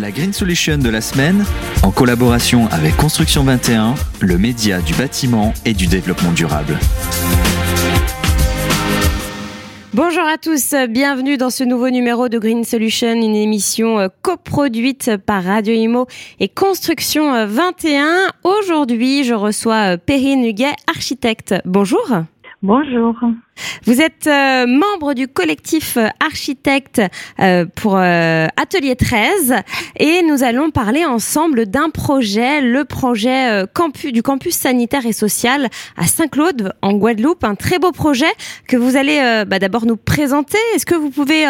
La Green Solution de la semaine, en collaboration avec Construction 21, le média du bâtiment et du développement durable. Bonjour à tous, bienvenue dans ce nouveau numéro de Green Solution, une émission euh, coproduite par Radio Imo et Construction 21. Euh, Aujourd'hui, je reçois euh, Perrine Huguet, architecte. Bonjour. Bonjour. Vous êtes euh, membre du collectif euh, architecte euh, pour Atelier 13 et nous allons parler ensemble d'un projet, le projet campus, du campus sanitaire et social à Saint-Claude en Guadeloupe, un très beau projet que vous allez bah, d'abord nous présenter. Est-ce que vous pouvez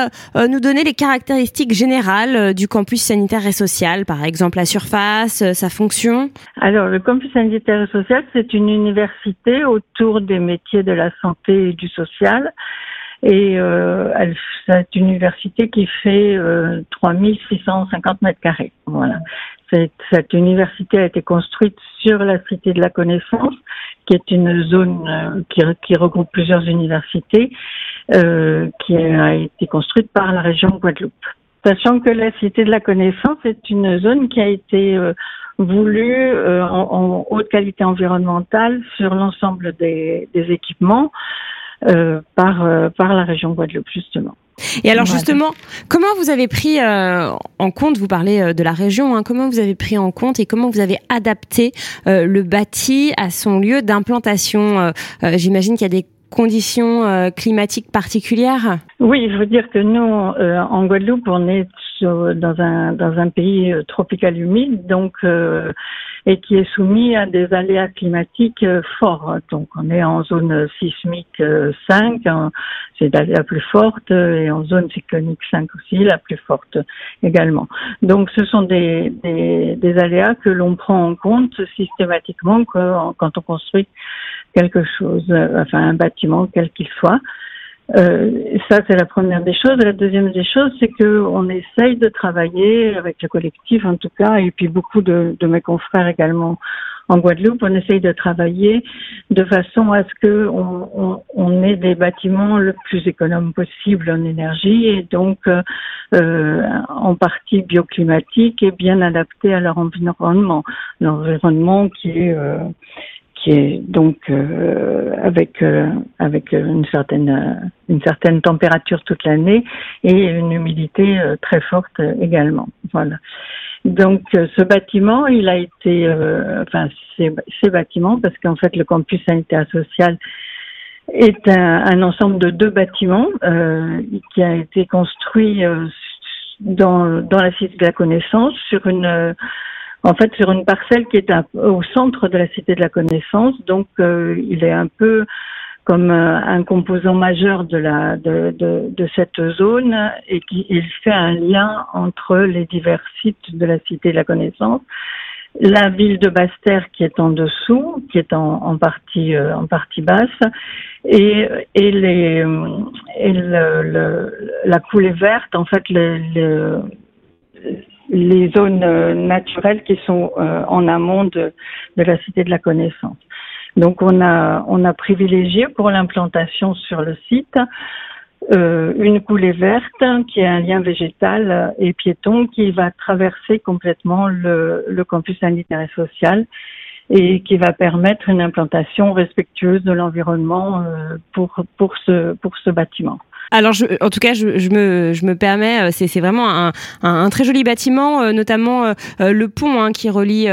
nous donner les caractéristiques générales du campus sanitaire et social, par exemple la surface, sa fonction? Alors le campus sanitaire et social, c'est une université autour des métiers de la santé et du Et euh, c'est une université qui fait euh, 3650 mètres carrés. Voilà. Cette, université a été construite sur la Cité de la Connaissance, qui est une zone euh, qui, regroupe plusieurs universités, euh, qui a été construite par la région Guadeloupe. Sachant que la Cité de la Connaissance est une zone qui a été euh, voulue en, haute qualité environnementale sur l'ensemble des équipements. Euh, par, euh, par la région Guadeloupe, justement. Et alors justement, comment vous avez pris euh, en compte, vous parlez de la région, hein, comment vous avez pris en compte et comment vous avez adapté le bâti à son lieu d'implantation J'imagine qu'il y a des conditions climatiques particulières? Oui, je veux dire que nous, en Guadeloupe, on est dans un dans un pays tropical humide, donc et qui est soumis à des aléas climatiques euh, forts. Donc on est en zone sismique 5, euh, c'est la plus forte, et en zone cyclonique 5 aussi, la plus forte également. Donc ce sont des, des, des aléas que l'on prend en compte systématiquement quand on construit quelque chose, euh, enfin un bâtiment quel qu'il soit. Euh, ça, c'est la première des choses. La deuxième des choses, c'est que on essaye de travailler avec le collectif, en tout cas, et puis beaucoup de, mes confrères également en Guadeloupe, on essaye de travailler de façon à ce que on, on, ait des bâtiments le plus économes possible en énergie et donc euh, en partie bioclimatique et bien adaptés à leur environnement, l'environnement qui est euh, qui donc euh, avec euh, avec une certaine euh, une certaine température toute l'année et une humidité très forte également. Voilà. Donc ce bâtiment, il a été, enfin ces, bâtiments, parce qu'en fait le campus sanitaire social est un, un ensemble de deux bâtiments qui a été construit dans dans la cité de la connaissance sur une en fait sur une parcelle qui est au centre de la cité de la connaissance. Donc euh, il est un peu comme euh, un composant majeur de cette zone et qui il fait un lien entre les divers sites de la cité de la connaissance la ville de Basse-Terre qui est en dessous, qui est en, partie euh, en partie basse, et, et les la coulée verte, en fait, le les zones euh, naturelles qui sont euh, en amont de, la cité de la connaissance. Donc on a on a privilégié pour l'implantation sur le site euh, une coulée verte qui est un lien végétal et piéton qui va traverser complètement le, campus sanitaire et social et qui va permettre une implantation respectueuse de l'environnement pour pour ce pour ce bâtiment. Alors, je, en tout cas, je, je, me, je me permets, euh, c'est vraiment un, un, un, très joli bâtiment, euh, notamment le pont hein, qui relie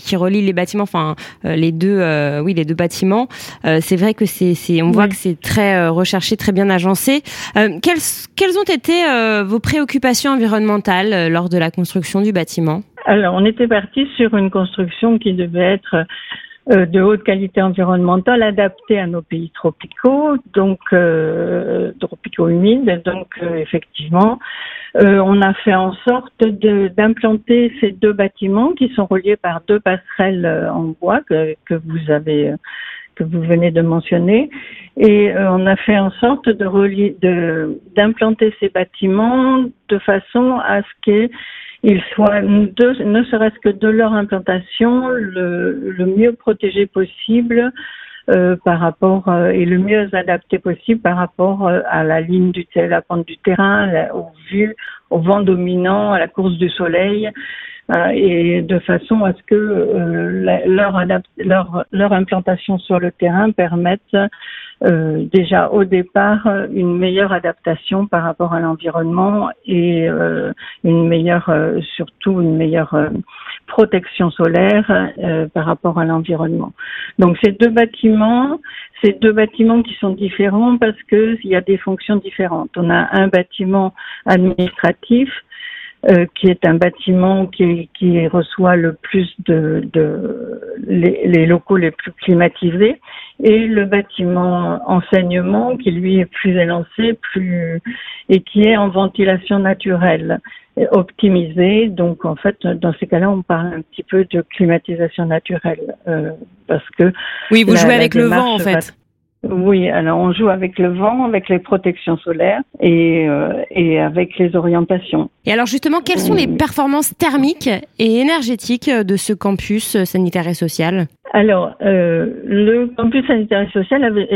qui relie les bâtiments, enfin les deux, oui, les deux bâtiments. c'est vrai que c'est, on voit que c'est très recherché, très bien agencé. quelles, quelles ont été vos préoccupations environnementales lors de la construction du bâtiment? Alors, on était parti sur une construction qui devait être euh, de haute qualité environnementale adaptée à nos pays tropicaux, donc euh, tropicaux humides. Donc, euh, effectivement, euh, on a fait en sorte d'implanter ces deux bâtiments qui sont reliés par deux passerelles euh, en bois que, vous avez que vous venez de mentionner. Et on a fait en sorte de, d'implanter ces bâtiments de façon à ce qu'il ils soient, ne serait-ce que de leur implantation, le, le mieux protégé possible euh, par rapport euh, et le mieux adapté possible par rapport euh, à la ligne du la pente du terrain, aux vues, au vent dominant, à la course du soleil. et de façon à ce que leur, leur, leur implantation sur le terrain permette euh, déjà au départ une meilleure adaptation par rapport à l'environnement et euh, une meilleure, euh, surtout une meilleure protection solaire par rapport à l'environnement. Donc ces deux bâtiments, ces deux bâtiments qui sont différents parce que il y a des fonctions différentes. On a un bâtiment administratif euh, qui est un bâtiment qui, qui reçoit le plus de, de les, les, locaux les plus climatisés, et le bâtiment enseignement qui lui est plus élancé, plus et qui est en ventilation naturelle optimisée. Donc en fait, dans ces cas-là, on parle un petit peu de climatisation naturelle euh, parce que oui, vous jouez avec le vent en fait. Oui, alors on joue avec le vent, avec les protections solaires et, euh, et avec les orientations. Et alors justement, quelles sont les performances thermiques et énergétiques de ce campus sanitaire et social? Alors, euh, le campus sanitaire et social avait,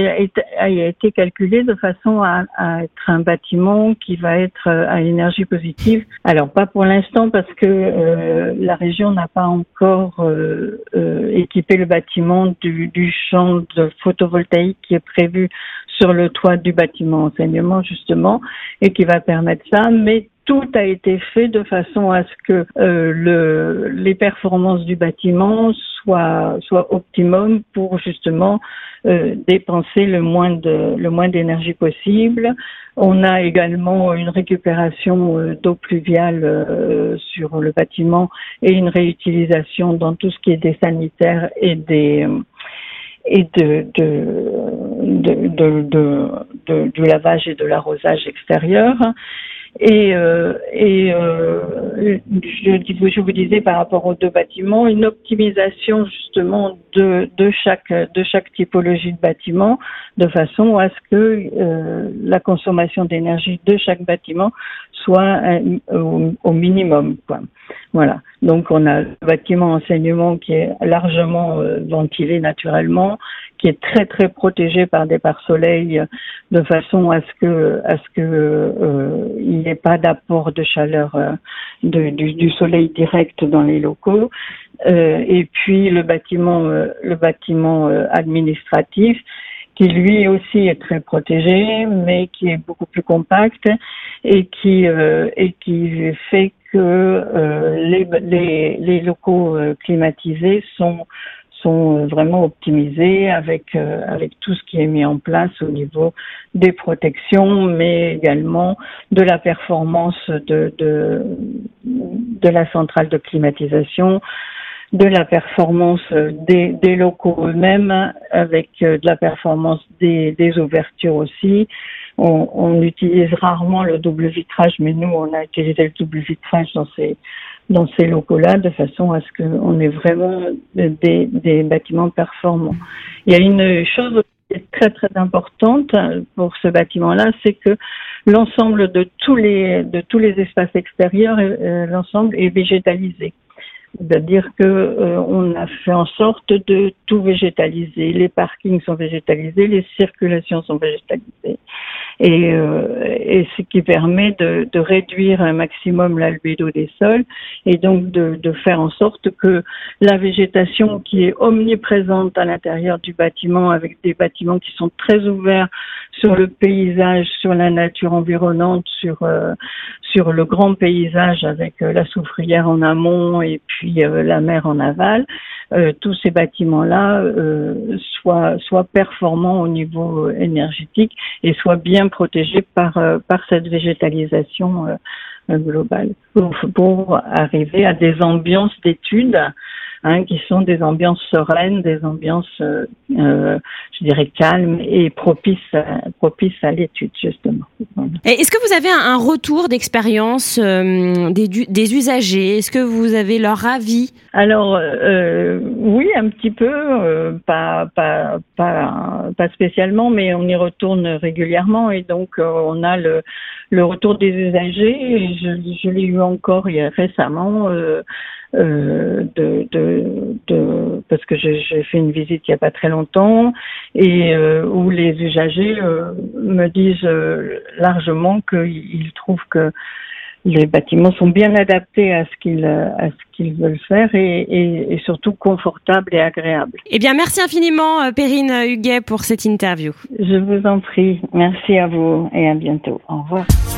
a, été calculé de façon à, être un bâtiment qui va être euh, à énergie positive. Alors, pas pour l'instant parce que euh, la région n'a pas encore euh, équipé le bâtiment du, du champ de photovoltaïque qui est prévu sur le toit du bâtiment enseignement justement et qui va permettre ça. Mais tout a été fait de façon à ce que euh, le, les performances du bâtiment soient, soient optimum pour justement euh, dépenser le moins de le d'énergie possible. On a également une récupération euh, d'eau pluviale sur le bâtiment et une réutilisation dans tout ce qui est des sanitaires et des et de, du lavage et de l'arrosage extérieur. Et, euh, et euh, je, vous disais par rapport aux deux bâtiments, une optimisation justement de, chaque, de chaque typologie de bâtiment, de façon à ce que euh, la consommation d'énergie de chaque bâtiment soit au, minimum. Quoi. Voilà. Donc on a le bâtiment enseignement qui est largement euh, ventilé naturellement, qui est très très protégé par des pare-soleil de façon à ce que à ce que euh, il pas d'apport de chaleur euh, du, soleil direct dans les locaux. et puis le bâtiment le bâtiment administratif qui lui aussi est très protégé, mais qui est beaucoup plus compact et qui et qui fait que euh, les, les, locaux euh, climatisés sont sont vraiment optimisés avec euh, avec tout ce qui est mis en place au niveau des protections, mais également de la performance de de, de la centrale de climatisation, de la performance des, des locaux eux-mêmes, avec de la performance des, des ouvertures aussi, on, on, utilise rarement le double vitrage, mais nous, on a utilisé le double vitrage dans ces dans ces locaux-là, de façon à ce qu'on ait vraiment des, des bâtiments performants. Il y a une chose qui est très très importante pour ce bâtiment-là, c'est que l'ensemble de tous les de tous les espaces extérieurs, euh, l'ensemble est végétalisé. C'est-à-dire que euh, on a fait en sorte de tout végétaliser. Les parkings sont végétalisés, les circulations sont végétalisées, et, euh, et ce qui permet de, de, réduire un maximum l'albédo des sols et donc de, de, faire en sorte que la végétation qui est omniprésente à l'intérieur du bâtiment, avec des bâtiments qui sont très ouverts sur le paysage, sur la nature environnante, sur euh, sur le grand paysage avec la soufrière en amont et puis euh, la mer en aval, euh, tous ces bâtiments-là euh, soient, soient performants au niveau énergétique et soient bien protégés par, par cette végétalisation globale. Pour, arriver à des ambiances d'études hein, qui sont des ambiances sereines, des ambiances, euh, euh, je dirais, calmes et propices, à, propices à l'étude, justement. Est-ce que vous avez un, retour d'expérience euh, des, des, usagers? Est-ce que vous avez leur avis? Alors, euh, oui, un petit peu, pas, pas, pas, pas spécialement, mais on y retourne régulièrement et donc on a le, le retour des usagers. Et je, je l'ai eu encore il y a récemment. Euh, de, de, de, parce que j'ai fait une visite il n'y a pas très longtemps et euh, où les usagers euh, me disent largement qu'ils trouvent que les bâtiments sont bien adaptés à ce qu'ils à ce qu'ils veulent faire et, et, et, surtout confortables et agréables. Eh bien, merci infiniment, euh, Perrine Huguet, pour cette interview. Je vous en prie. Merci à vous et à bientôt. Au revoir.